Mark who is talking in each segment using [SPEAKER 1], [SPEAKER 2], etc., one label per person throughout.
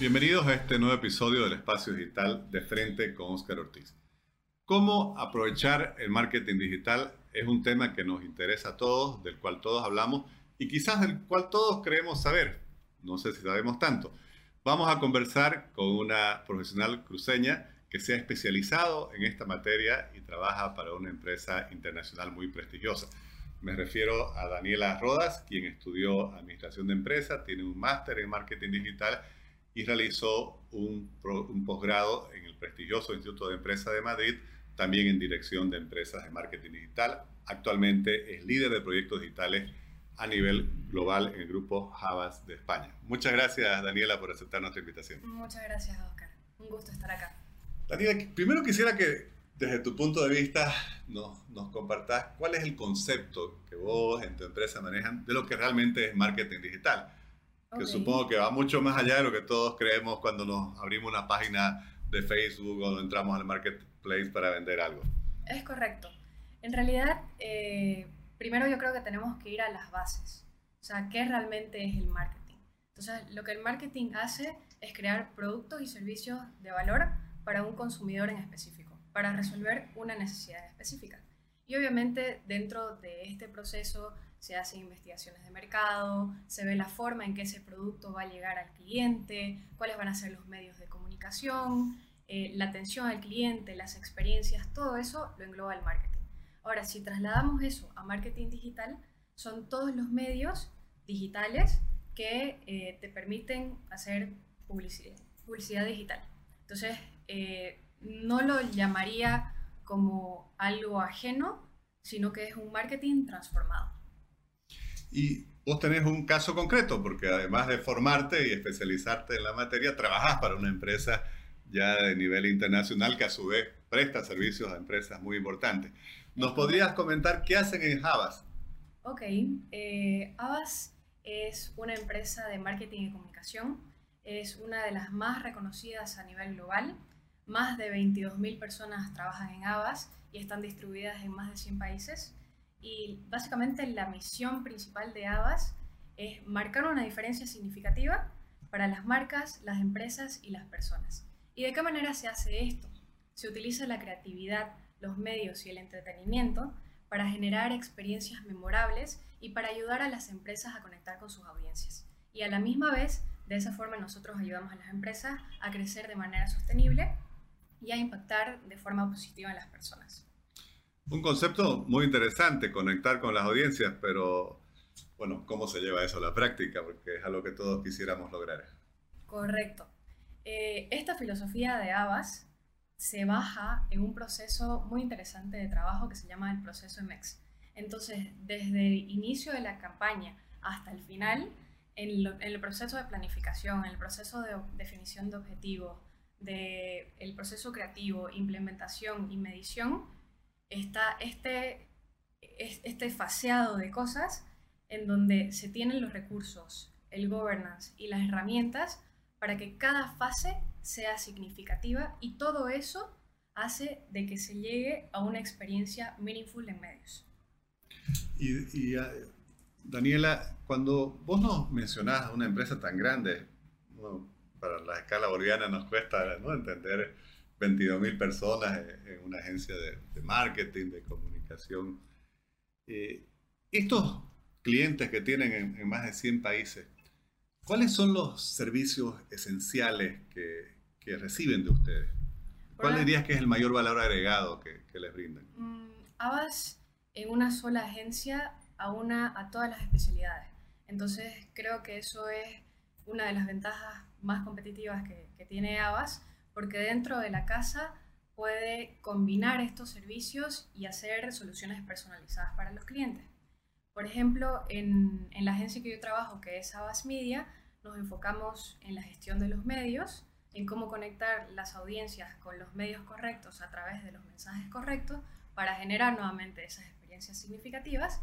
[SPEAKER 1] Bienvenidos a este nuevo episodio del Espacio Digital de Frente con Oscar Ortiz. ¿Cómo aprovechar el marketing digital? Es un tema que nos interesa a todos, del cual todos hablamos y quizás del cual todos creemos saber. No sé si sabemos tanto. Vamos a conversar con una profesional cruceña que se ha especializado en esta materia y trabaja para una empresa internacional muy prestigiosa. Me refiero a Daniela Rodas, quien estudió Administración de Empresas, tiene un máster en Marketing Digital y realizó un, posgrado en el prestigioso Instituto de Empresas de Madrid, también en Dirección de Empresas de Marketing Digital. Actualmente es líder de proyectos digitales a nivel global en el grupo Javas de España. Muchas gracias, Daniela, por aceptar nuestra invitación.
[SPEAKER 2] Muchas gracias, Oscar. Un gusto estar acá.
[SPEAKER 1] Daniela, primero quisiera que desde tu punto de vista nos, nos compartas cuál es el concepto que vos en tu empresa manejan de lo que realmente es marketing digital que supongo que va mucho más allá de lo que todos creemos cuando nos abrimos una página de Facebook o entramos al marketplace para vender algo.
[SPEAKER 2] Es correcto. En realidad, eh, primero yo creo que tenemos que ir a las bases. O sea, ¿qué realmente es el marketing? Entonces, lo que el marketing hace es crear productos y servicios de valor para un consumidor en específico, para resolver una necesidad específica. Y obviamente dentro de este proceso se hacen investigaciones de mercado, se ve la forma en que ese producto va a llegar al cliente, cuáles van a ser los medios de comunicación, eh, la atención al cliente, las experiencias, todo eso lo engloba el marketing. Ahora, si trasladamos eso a marketing digital, son todos los medios digitales que eh, te permiten hacer publicidad, publicidad digital. Entonces, eh, no lo llamaría como algo ajeno, sino que es un marketing transformado.
[SPEAKER 1] Y vos tenés un caso concreto, porque además de formarte y especializarte en la materia, trabajás para una empresa ya de nivel internacional que a su vez presta servicios a empresas muy importantes. ¿Nos podrías comentar qué hacen en Havas?
[SPEAKER 2] Ok, eh, Havas es una empresa de marketing y comunicación, es una de las más reconocidas a nivel global. Más de 22.000 personas trabajan en Havas y están distribuidas en más de 100 países. Y básicamente la misión principal de Avas es marcar una diferencia significativa para las marcas, las empresas y las personas. ¿Y de qué manera se hace esto? Se utiliza la creatividad, los medios y el entretenimiento para generar experiencias memorables y para ayudar a las empresas a conectar con sus audiencias. Y a la misma vez, de esa forma nosotros ayudamos a las empresas a crecer de manera sostenible y a impactar de forma positiva en las personas.
[SPEAKER 1] Un concepto muy interesante, conectar con las audiencias, pero bueno, ¿cómo se lleva eso a la práctica? Porque es algo que todos quisiéramos lograr.
[SPEAKER 2] Correcto. Eh, esta filosofía de Abbas se baja en un proceso muy interesante de trabajo que se llama el proceso MEX. Entonces, desde el inicio de la campaña hasta el final, en, el proceso de planificación, en el proceso de definición de objetivos, de el proceso creativo, implementación y medición, está este, este faseado de cosas en donde se tienen los recursos, el governance y las herramientas para que cada fase sea significativa y todo eso hace de que se llegue a una experiencia meaningful en medios.
[SPEAKER 1] Y, ah, Daniela, cuando vos nos mencionás una empresa tan grande, para la escala boliviana nos cuesta ¿no? entender 22.000 personas en una agencia de, marketing, de comunicación. Eh, estos clientes que tienen en, más de 100 países, ¿cuáles son los servicios esenciales que, que reciben de ustedes? ¿Cuál dirías que es el mayor valor agregado que, que les brindan?
[SPEAKER 2] Mm, Abas en una sola agencia a, una, a todas las especialidades. Entonces creo que eso es una de las ventajas más competitivas que, que tiene Abas porque dentro de la casa puede combinar estos servicios y hacer soluciones personalizadas para los clientes. Por ejemplo, en, la agencia que yo trabajo, que es Abbas Media, nos enfocamos en la gestión de los medios, en cómo conectar las audiencias con los medios correctos a través de los mensajes correctos para generar nuevamente esas experiencias significativas.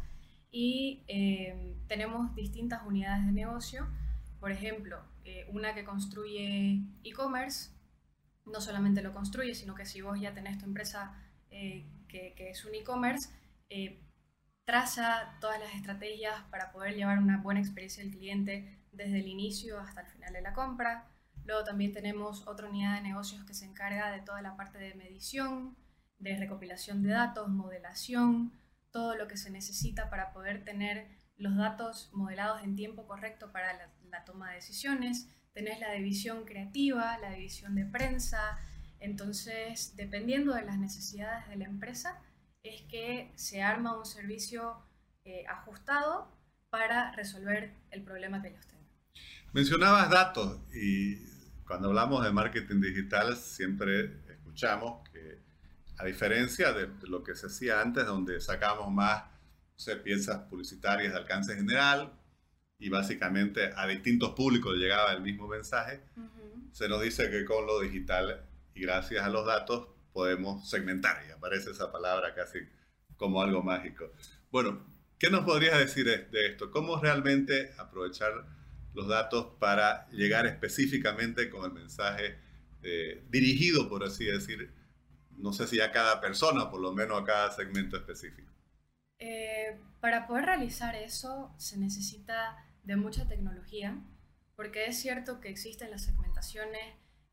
[SPEAKER 2] Y eh, tenemos distintas unidades de negocio, por ejemplo, eh, una que construye e-commerce, no solamente lo construye, sino que si vos ya tenés tu empresa eh, que, es un e-commerce, eh, traza todas las estrategias para poder llevar una buena experiencia al cliente desde el inicio hasta el final de la compra. Luego también tenemos otra unidad de negocios que se encarga de toda la parte de medición, de recopilación de datos, modelación, todo lo que se necesita para poder tener los datos modelados en tiempo correcto para la, toma de decisiones. Tenés la división creativa, la división de prensa. Entonces, dependiendo de las necesidades de la empresa, es que se arma un servicio eh, ajustado para resolver el problema que ellos tengan.
[SPEAKER 1] Mencionabas datos y cuando hablamos de marketing digital siempre escuchamos que a diferencia de lo que se hacía antes, donde sacamos más piezas publicitarias de alcance general y básicamente a distintos públicos llegaba el mismo mensaje, se nos dice que con lo digital y gracias a los datos podemos segmentar y aparece esa palabra casi como algo mágico. Bueno, ¿qué nos podrías decir de esto? ¿Cómo realmente aprovechar los datos para llegar específicamente con el mensaje eh, dirigido, por así decir, no sé si a cada persona, por lo menos a cada segmento específico.
[SPEAKER 2] Eh, para poder realizar eso se necesita de mucha tecnología, porque es cierto que existen las segmentaciones,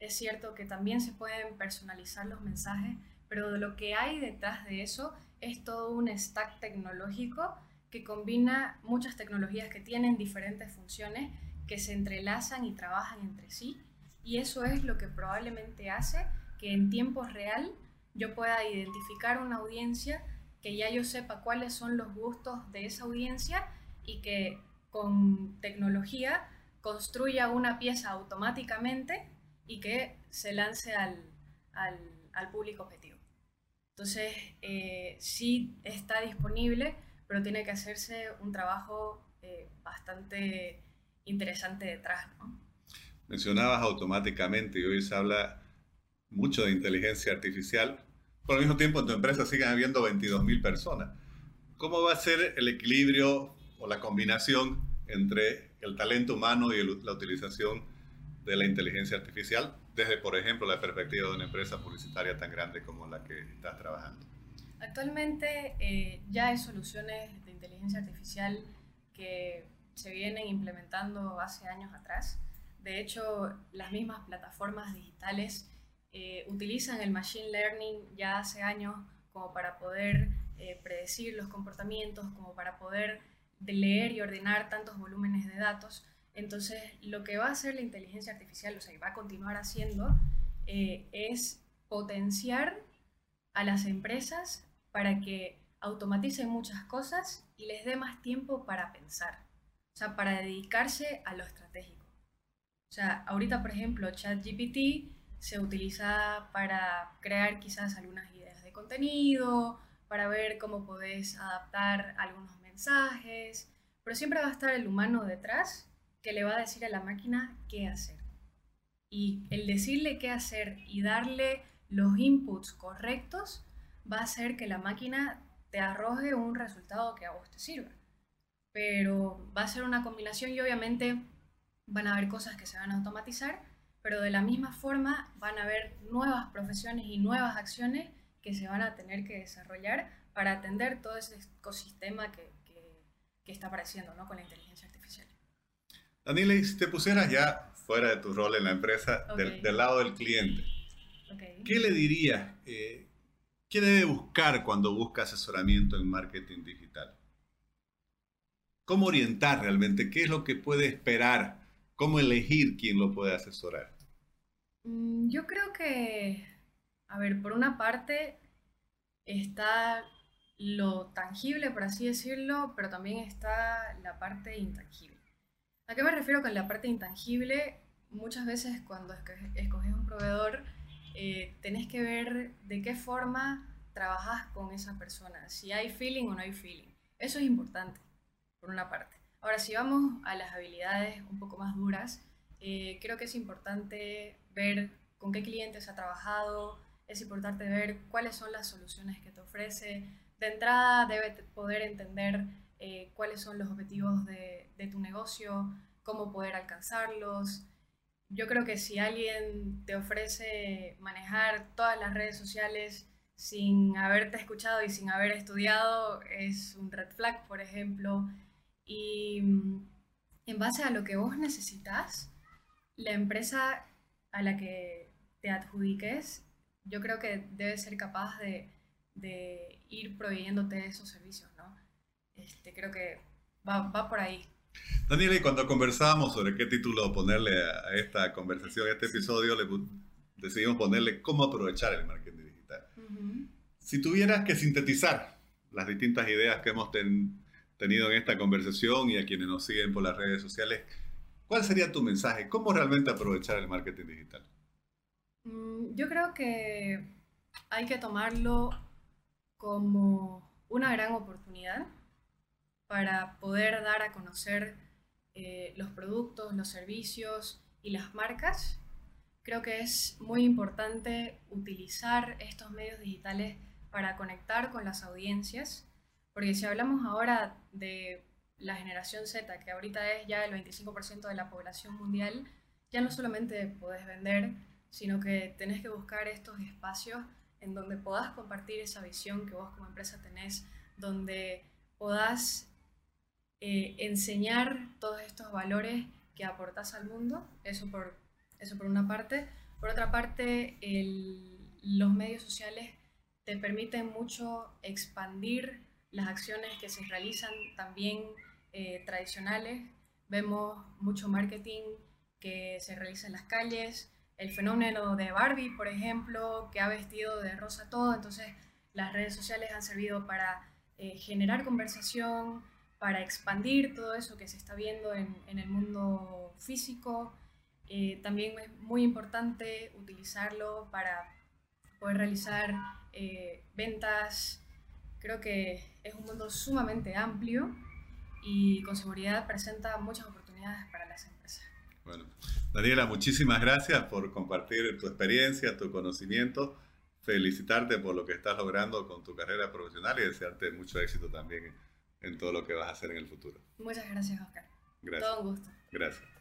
[SPEAKER 2] es cierto que también se pueden personalizar los mensajes, pero lo que hay detrás de eso es todo un stack tecnológico que combina muchas tecnologías que tienen diferentes funciones, que se entrelazan y trabajan entre sí, y eso es lo que probablemente hace que en tiempo real yo pueda identificar una audiencia, que ya yo sepa cuáles son los gustos de esa audiencia y que con tecnología construya una pieza automáticamente y que se lance al, público objetivo. Entonces, eh, sí está disponible, pero tiene que hacerse un trabajo eh, bastante interesante detrás.
[SPEAKER 1] Mencionabas automáticamente y hoy se habla mucho de inteligencia artificial, pero al mismo tiempo en tu empresa siguen habiendo 22.000 personas. ¿Cómo va a ser el equilibrio o la combinación entre el talento humano y la utilización de la inteligencia artificial desde, por ejemplo, la perspectiva de una empresa publicitaria tan grande como la que estás trabajando?
[SPEAKER 2] Actualmente eh, ya hay soluciones de inteligencia artificial que se vienen implementando hace años atrás. De hecho, las mismas plataformas digitales eh, utilizan el Machine Learning ya hace años como para poder eh, predecir los comportamientos, como para poder leer y ordenar tantos volúmenes de datos. Entonces, lo que va a hacer la inteligencia artificial, o sea, y va a continuar haciendo, eh, es potenciar a las empresas para que automaticen muchas cosas y les dé más tiempo para pensar. O sea, para dedicarse a lo estratégico. O sea, ahorita, por ejemplo, ChatGPT se utiliza para crear quizás algunas ideas de contenido, para ver cómo podés adaptar algunos mensajes, pero siempre va a estar el humano detrás que le va a decir a la máquina qué hacer. Y el decirle qué hacer y darle los inputs correctos va a hacer que la máquina te arroje un resultado que a vos te sirva pero va a ser una combinación y obviamente van a haber cosas que se van a automatizar, pero de la misma forma van a haber nuevas profesiones y nuevas acciones que se van a tener que desarrollar para atender todo ese ecosistema que, que, está apareciendo ¿no? con la inteligencia artificial.
[SPEAKER 1] Daniela, si te pusieras ya fuera de tu rol en la empresa, del, lado del cliente, ¿qué le dirías? Eh, ¿Qué debe buscar cuando busca asesoramiento en marketing digital? cómo orientar realmente, qué es lo que puede esperar, cómo elegir quién lo puede asesorar.
[SPEAKER 2] Mm, yo creo que, a ver, por una parte está lo tangible, por así decirlo, pero también está la parte intangible. ¿A qué me refiero con la parte intangible? Muchas veces cuando escoges un proveedor, eh, tenés que ver de qué forma trabajas con esa persona, si hay feeling o no hay feeling. Eso es importante por una parte. Ahora, si vamos a las habilidades un poco más duras, eh, creo que es importante ver con qué clientes ha trabajado, es importante ver cuáles son las soluciones que te ofrece. De entrada, debe poder entender eh, cuáles son los objetivos de, de tu negocio, cómo poder alcanzarlos. Yo creo que si alguien te ofrece manejar todas las redes sociales sin haberte escuchado y sin haber estudiado, es un red flag, por ejemplo. Y mm, en base a lo que vos necesitas, la empresa a la que te adjudiques, yo creo que debes ser capaz de, de ir proveyéndote esos servicios, ¿no? Este, creo que va, va por ahí.
[SPEAKER 1] Daniela, y cuando conversábamos sobre qué título ponerle a esta conversación, a este episodio, le decidimos ponerle cómo aprovechar el marketing digital. Si tuvieras que sintetizar las distintas ideas que hemos tenido en esta conversación y a quienes nos siguen por las redes sociales, ¿cuál sería tu mensaje? ¿Cómo realmente aprovechar el marketing digital?
[SPEAKER 2] Mm, yo creo que hay que tomarlo como una gran oportunidad para poder dar a conocer eh, los productos, los servicios y las marcas. Creo que es muy importante utilizar estos medios digitales para conectar con las audiencias, porque si hablamos ahora de la generación Z, que ahorita es ya el 25% de la población mundial, ya no solamente podés vender, sino que tenés que buscar estos espacios en donde podás compartir esa visión que vos como empresa tenés, donde podás eh, enseñar todos estos valores que aportas al mundo, eso por, eso por una parte. Por otra parte, los medios sociales te permiten mucho expandir las acciones que se realizan también eh, tradicionales. Vemos mucho marketing que se realiza en las calles, el fenómeno de Barbie, por ejemplo, que ha vestido de rosa todo, entonces las redes sociales han servido para eh, generar conversación, para expandir todo eso que se está viendo en, el mundo físico. Eh, también es muy importante utilizarlo para poder realizar eh, ventas. Creo que es un mundo sumamente amplio y con seguridad presenta muchas oportunidades para las empresas.
[SPEAKER 1] Daniela, muchísimas gracias por compartir tu experiencia, tu conocimiento. Felicitarte por lo que estás logrando con tu carrera profesional y desearte mucho éxito también en todo lo que vas a hacer en el futuro.
[SPEAKER 2] Muchas gracias, Oscar. Gracias. Todo un gusto.
[SPEAKER 1] Gracias.